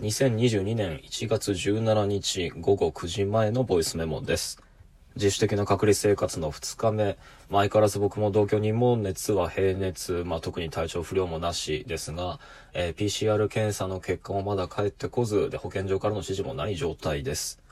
2022年1月17日午後9時前のボイスメモです。自主的な隔離生活の2日目、相変わらず僕も同居人も熱は平熱、まあ、特に体調不良もなしですが、えー PCR 検査の結果もまだ返ってこず、で、保健所からの指示もない状態です。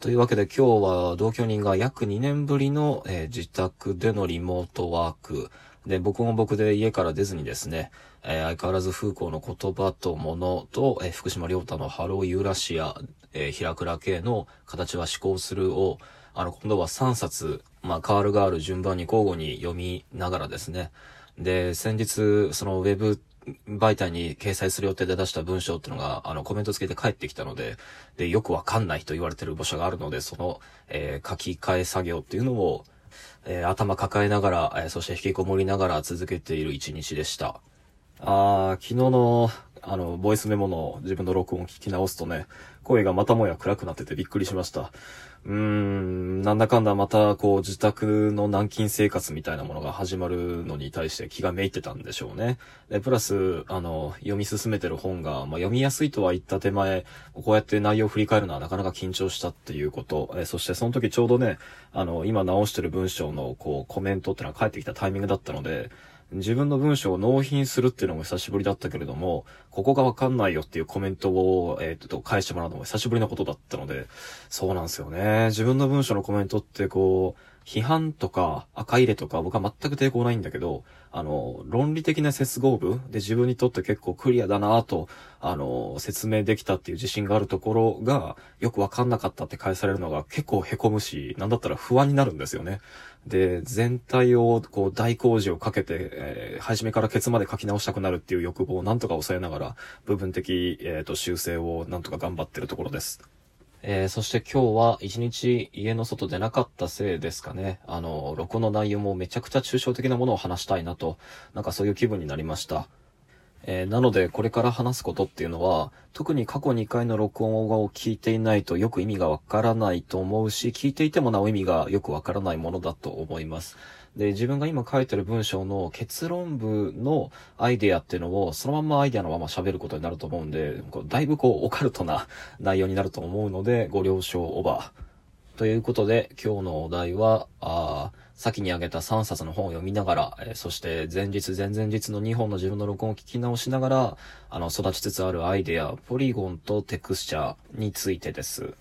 というわけで今日は同居人が約2年ぶりの、えー自宅でのリモートワーク。で、僕も僕で家から出ずにですね、えー相変わらず風光の言葉と物と、えー福島良太のハローユーラシア、えー平倉系の形は思考するを、あの、今度は3冊、まあ、カールガール順番に交互に読みながらですね。で、先日、そのウェブ媒体に掲載する予定で出した文章っていうのが、あの、コメント付けて返ってきたので、で、よくわかんないと言われてる部署があるので、その、えー書き換え作業っていうのを、えー頭抱えながら、えーそして引きこもりながら続けている一日でした。あー昨日の、あの、ボイスメモの自分の録音を聞き直すとね、声がまたもや暗くなっててびっくりしました。うーん、なんだかんだまた、こう、自宅の軟禁生活みたいなものが始まるのに対して気がめいってたんでしょうね。で、プラス、あの、読み進めてる本が、まあ、読みやすいとは言った手前、こうやって内容を振り返るのはなかなか緊張したっていうこと、えそしてその時ちょうどね、あの、今直してる文章の、こう、コメントってのは返ってきたタイミングだったので、自分の文章を納品するっていうのも久しぶりだったけれども、ここがわかんないよっていうコメントを、えーっと、返してもらうのも久しぶりのことだったので、そうなんですよね。自分の文章のコメントってこう、批判とか赤入れとか僕は全く抵抗ないんだけど、あの、論理的な接合部で自分にとって結構クリアだなと、あの、説明できたっていう自信があるところが、よくわかんなかったって返されるのが結構凹むし、なんだったら不安になるんですよね。で、全体をこう大工事をかけて、えー初めからケツまで書き直したくなるっていう欲望をなんとか抑えながら、部分的、えーと修正をなんとか頑張ってるところです。えーそして今日は一日家の外出なかったせいですかね。あの、録音の内容もめちゃくちゃ抽象的なものを話したいなと、なんかそういう気分になりました。えーなので、これから話すことっていうのは、特に過去2回の録音を聞いていないとよく意味がわからないと思うし、聞いていてもなお意味がよくわからないものだと思います。で、自分が今書いてる文章の結論部のアイデアっていうのを、そのまんまアイデアのまま喋ることになると思うんで、だいぶこう、オカルトな内容になると思うので、ご了承オーバー。ということで、今日のお題は、あ先に挙げた3冊の本を読みながら、えーそして前日、前々日の2本の自分の録音を聞き直しながら、あの、育ちつつあるアイデア、ポリゴンとテクスチャーについてです。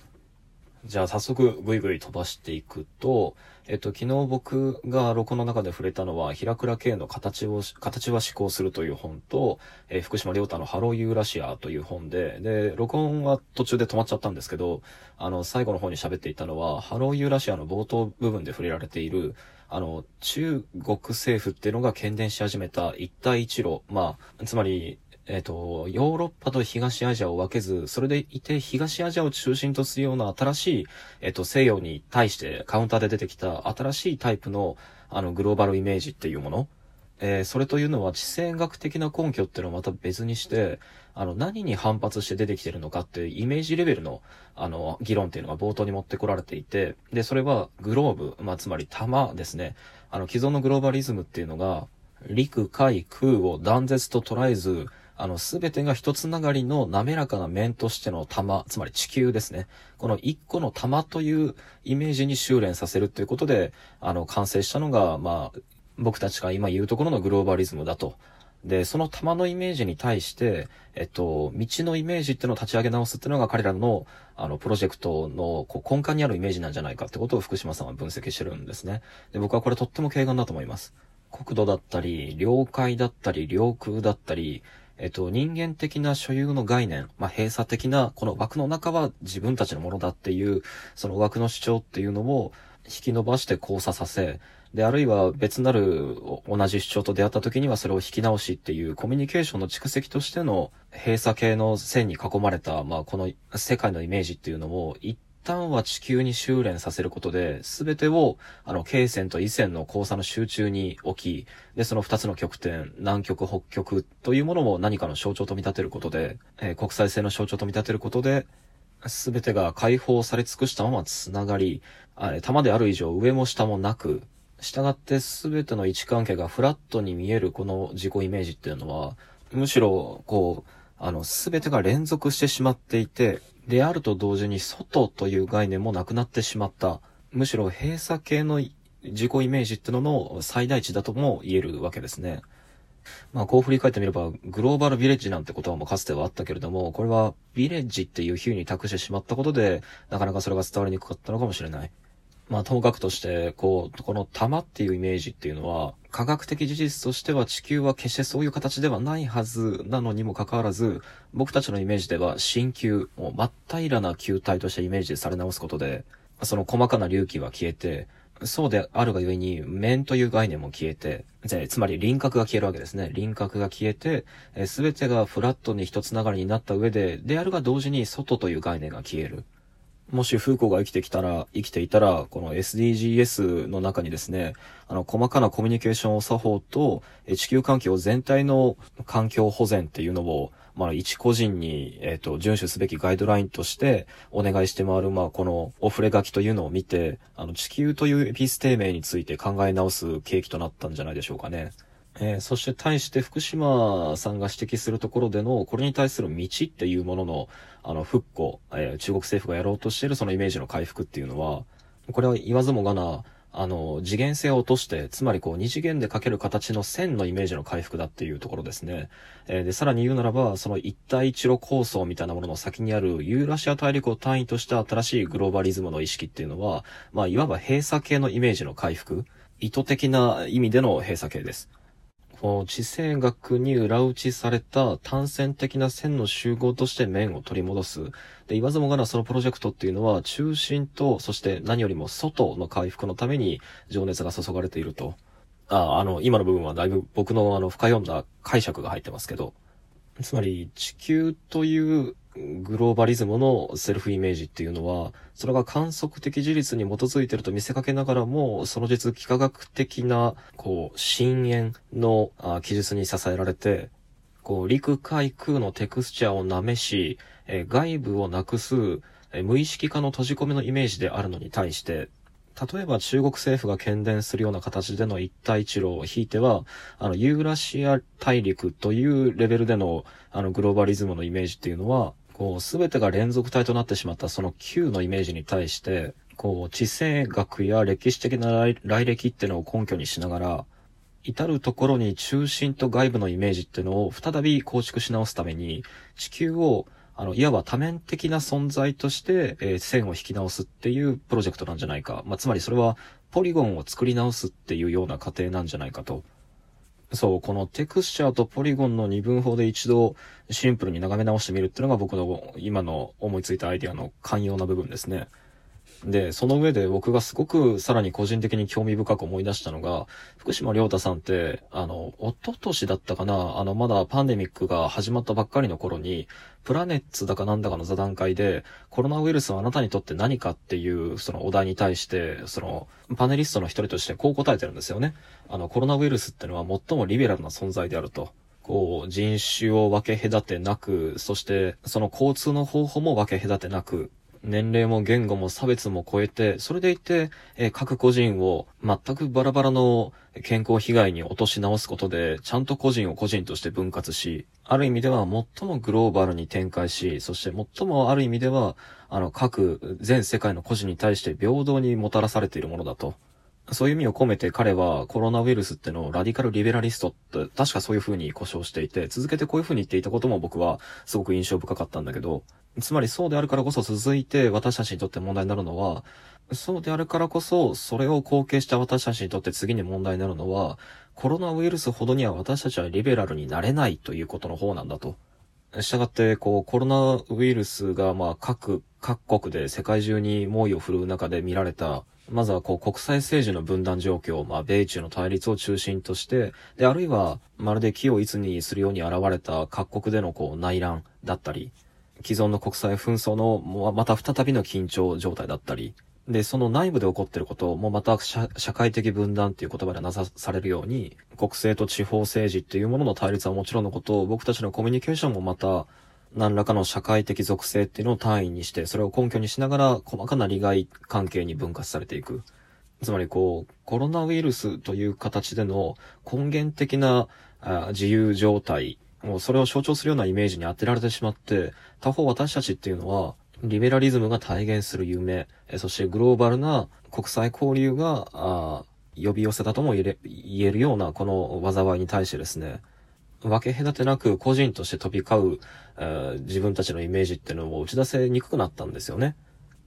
じゃあ早速ぐいぐい飛ばしていくと、えっと、昨日僕が録音の中で触れたのは、平倉慶の形を、形は思考するという本と、えー福島良太のハローユーラシアという本で、で、録音は途中で止まっちゃったんですけど、あの、最後の方に喋っていたのは、ハローユーラシアの冒頭部分で触れられている、あの、中国政府っていうのが懸念し始めた一帯一路、まあ、つまり、えっ、と、ヨーロッパと東アジアを分けず、それでいて東アジアを中心とするような新しい、えっ、と、西洋に対してカウンターで出てきた新しいタイプの、あの、グローバルイメージっていうもの。えーそれというのは地政学的な根拠っていうのはまた別にして、あの、何に反発して出てきてるのかっていうイメージレベルの、あの、議論っていうのが冒頭に持ってこられていて、で、それはグローブ、まあ、つまり弾ですね。あの、既存のグローバリズムっていうのが、陸、海、空を断絶と捉えず、あの、すべてが一つながりの滑らかな面としての玉、つまり地球ですね。この一個の玉というイメージに修練させるということで、あの、完成したのが、まあ、僕たちが今言うところのグローバリズムだと。で、その玉のイメージに対して、えっと、道のイメージっていうのを立ち上げ直すっていうのが彼らの、あの、プロジェクトのこう根幹にあるイメージなんじゃないかってことを福島さんは分析してるんですね。で、僕はこれとっても軽眼だと思います。国土だったり、領海だったり、領空だったり、えっと、人間的な所有の概念、まあ、閉鎖的な、この枠の中は自分たちのものだっていう、その枠の主張っていうのを引き伸ばして交差させ、で、あるいは別なる同じ主張と出会った時にはそれを引き直しっていうコミュニケーションの蓄積としての閉鎖系の線に囲まれた、まあ、この世界のイメージっていうのを一旦は地球に修練させることで、すべてを、あの、経線と緯線の交差の集中に置き、で、その二つの極点、南極、北極というものも何かの象徴と見立てることで、えー国際性の象徴と見立てることで、すべてが解放され尽くしたままつながり、玉である以上上も下もなく、従ってすべての位置関係がフラットに見えるこの自己イメージっていうのは、むしろ、こう、あの、すべてが連続してしまっていて、であると同時に外という概念もなくなってしまった。むしろ閉鎖系の自己イメージってのの最大値だとも言えるわけですね。まあ、こう振り返ってみれば、グローバルビレッジなんて言葉もかつてはあったけれども、これはビレッジっていう比喩に託してしまったことで、なかなかそれが伝わりにくかったのかもしれない。まあ、ともかくとして、こう、この玉っていうイメージっていうのは、科学的事実としては地球は決してそういう形ではないはずなのにもかかわらず、僕たちのイメージでは新球、もう真っ平らな球体としてイメージされ直すことで、その細かな隆起は消えて、そうであるがゆえに、面という概念も消えて、つまり輪郭が消えるわけですね。輪郭が消えて、すべてがフラットに一つながりになった上で、であるが同時に外という概念が消える。もしフーコが生きてきたら、生きていたら、この SDGs の中にですね、あの、細かなコミュニケーションを作法と、地球環境全体の環境保全っていうのを、まあ、一個人に、えっ、ー、と、遵守すべきガイドラインとしてお願いして回る、まあ、このお触れ書きというのを見て、あの、地球というエピステー名について考え直す契機となったんじゃないでしょうかね。えー、そして対して福島さんが指摘するところでの、これに対する道っていうものの、あの、復興、えー、中国政府がやろうとしているそのイメージの回復っていうのは、これは言わずもがな、あの、次元性を落として、つまりこう、二次元で描ける形の線のイメージの回復だっていうところですね。えー、で、さらに言うならば、その一帯一路構想みたいなものの先にあるユーラシア大陸を単位とした新しいグローバリズムの意識っていうのは、まあ、いわば閉鎖系のイメージの回復、意図的な意味での閉鎖系です。地政学に裏打ちされた単線的な線の集合として面を取り戻す。で、言わずもがなそのプロジェクトっていうのは中心と、そして何よりも外の回復のために情熱が注がれていると。あ、あの、今の部分はだいぶ僕のあの深読んだ解釈が入ってますけど。つまり地球というグローバリズムのセルフイメージっていうのは、それが観測的事実に基づいてると見せかけながらも、その実幾何学的な、こう、深淵の記述に支えられて、こう、陸海空のテクスチャーをなめし、え外部をなくす、え無意識化の閉じ込めのイメージであるのに対して、例えば中国政府が懸念するような形での一帯一路を引いては、あの、ユーラシア大陸というレベルでの、あの、グローバリズムのイメージっていうのは、こう、すべてが連続体となってしまったその Q のイメージに対して、こう、地政学や歴史的な来歴っていうのを根拠にしながら、至るところに中心と外部のイメージっていうのを再び構築し直すために、地球をあの、いわば多面的な存在として、えー、線を引き直すっていうプロジェクトなんじゃないか。まあ、つまりそれは、ポリゴンを作り直すっていうような過程なんじゃないかと。そう、このテクスチャーとポリゴンの二分法で一度シンプルに眺め直してみるっていうのが僕の今の思いついたアイデアの寛容な部分ですね。で、その上で僕がすごくさらに個人的に興味深く思い出したのが、福島良太さんって、あの、一昨年だったかな、あの、まだパンデミックが始まったばっかりの頃に、プラネッツだかなんだかの座談会で、コロナウイルスはあなたにとって何かっていう、そのお題に対して、その、パネリストの一人としてこう答えてるんですよね。あの、コロナウイルスってのは最もリベラルな存在であると。こう、人種を分け隔てなく、そして、その交通の方法も分け隔てなく、年齢も言語も差別も超えて、それでいて、えー、各個人を全くバラバラの健康被害に落とし直すことで、ちゃんと個人を個人として分割し、ある意味では最もグローバルに展開し、そして最もある意味では、あの、各全世界の個人に対して平等にもたらされているものだと。そういう意味を込めて彼はコロナウイルスってのをラディカルリベラリストって確かそういう風に故障していて、続けてこういう風に言っていたことも僕はすごく印象深かったんだけど、つまりそうであるからこそ続いて私たちにとって問題になるのは、そうであるからこそ、それを後継した私たちにとって次に問題になるのは、コロナウイルスほどには私たちはリベラルになれないということの方なんだと。したがって、こう、コロナウイルスが、まあ、各、各国で世界中に猛威を振るう中で見られた、まずはこう国際政治の分断状況、まあ米中の対立を中心として、で、あるいはまるで木をいつにするように現れた各国でのこう内乱だったり、既存の国際紛争のまた再びの緊張状態だったり、で、その内部で起こってることもまた社会的分断っていう言葉でなさされるように、国政と地方政治っていうものの対立はもちろんのことを、僕たちのコミュニケーションもまた何らかの社会的属性っていうのを単位にして、それを根拠にしながら細かな利害関係に分割されていく。つまりこう、コロナウイルスという形での根源的な自由状態もうそれを象徴するようなイメージに当てられてしまって、他方私たちっていうのは、リベラリズムが体現する夢、そしてグローバルな国際交流が、あ呼び寄せたとも言え言えるようなこの災いに対してですね、分け隔てなく個人として飛び交う、えー、自分たちのイメージっていうのを打ち出せにくくなったんですよね。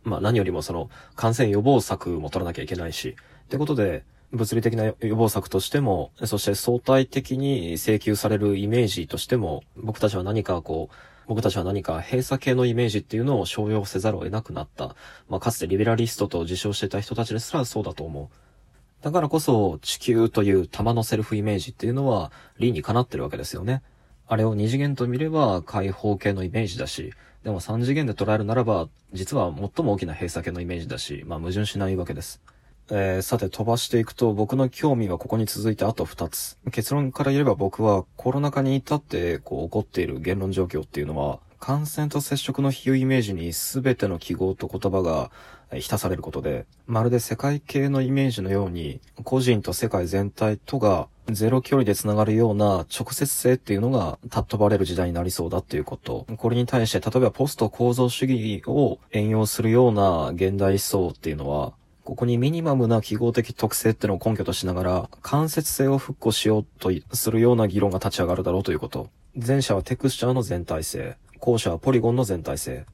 まあ何よりもその感染予防策も取らなきゃいけないし、ってことで、物理的な予防策としても、そして相対的に請求されるイメージとしても、僕たちは何かこう、僕たちは何か閉鎖系のイメージっていうのを商用せざるを得なくなった。まあ、かつてリベラリストと自称してた人たちですらそうだと思う。だからこそ、地球という玉のセルフイメージっていうのは、理にかなってるわけですよね。あれを二次元と見れば開放系のイメージだし、でも三次元で捉えるならば、実は最も大きな閉鎖系のイメージだし、まあ矛盾しないわけです。えー、さて飛ばしていくと僕の興味はここに続いてあと2つ。結論から言えば僕はコロナ禍に至ってこう起こっている言論状況っていうのは感染と接触の比喩イメージに全ての記号と言葉が浸されることで、まるで世界系のイメージのように個人と世界全体とがゼロ距離で繋がるような直接性っていうのが尊ばれる時代になりそうだっていうこと。これに対して例えばポスト構造主義を援用するような現代思想っていうのはここにミニマムな記号的特性ってのを根拠としながら、間接性を復興しようとするような議論が立ち上がるだろうということ。前者はテクスチャーの全体性。後者はポリゴンの全体性。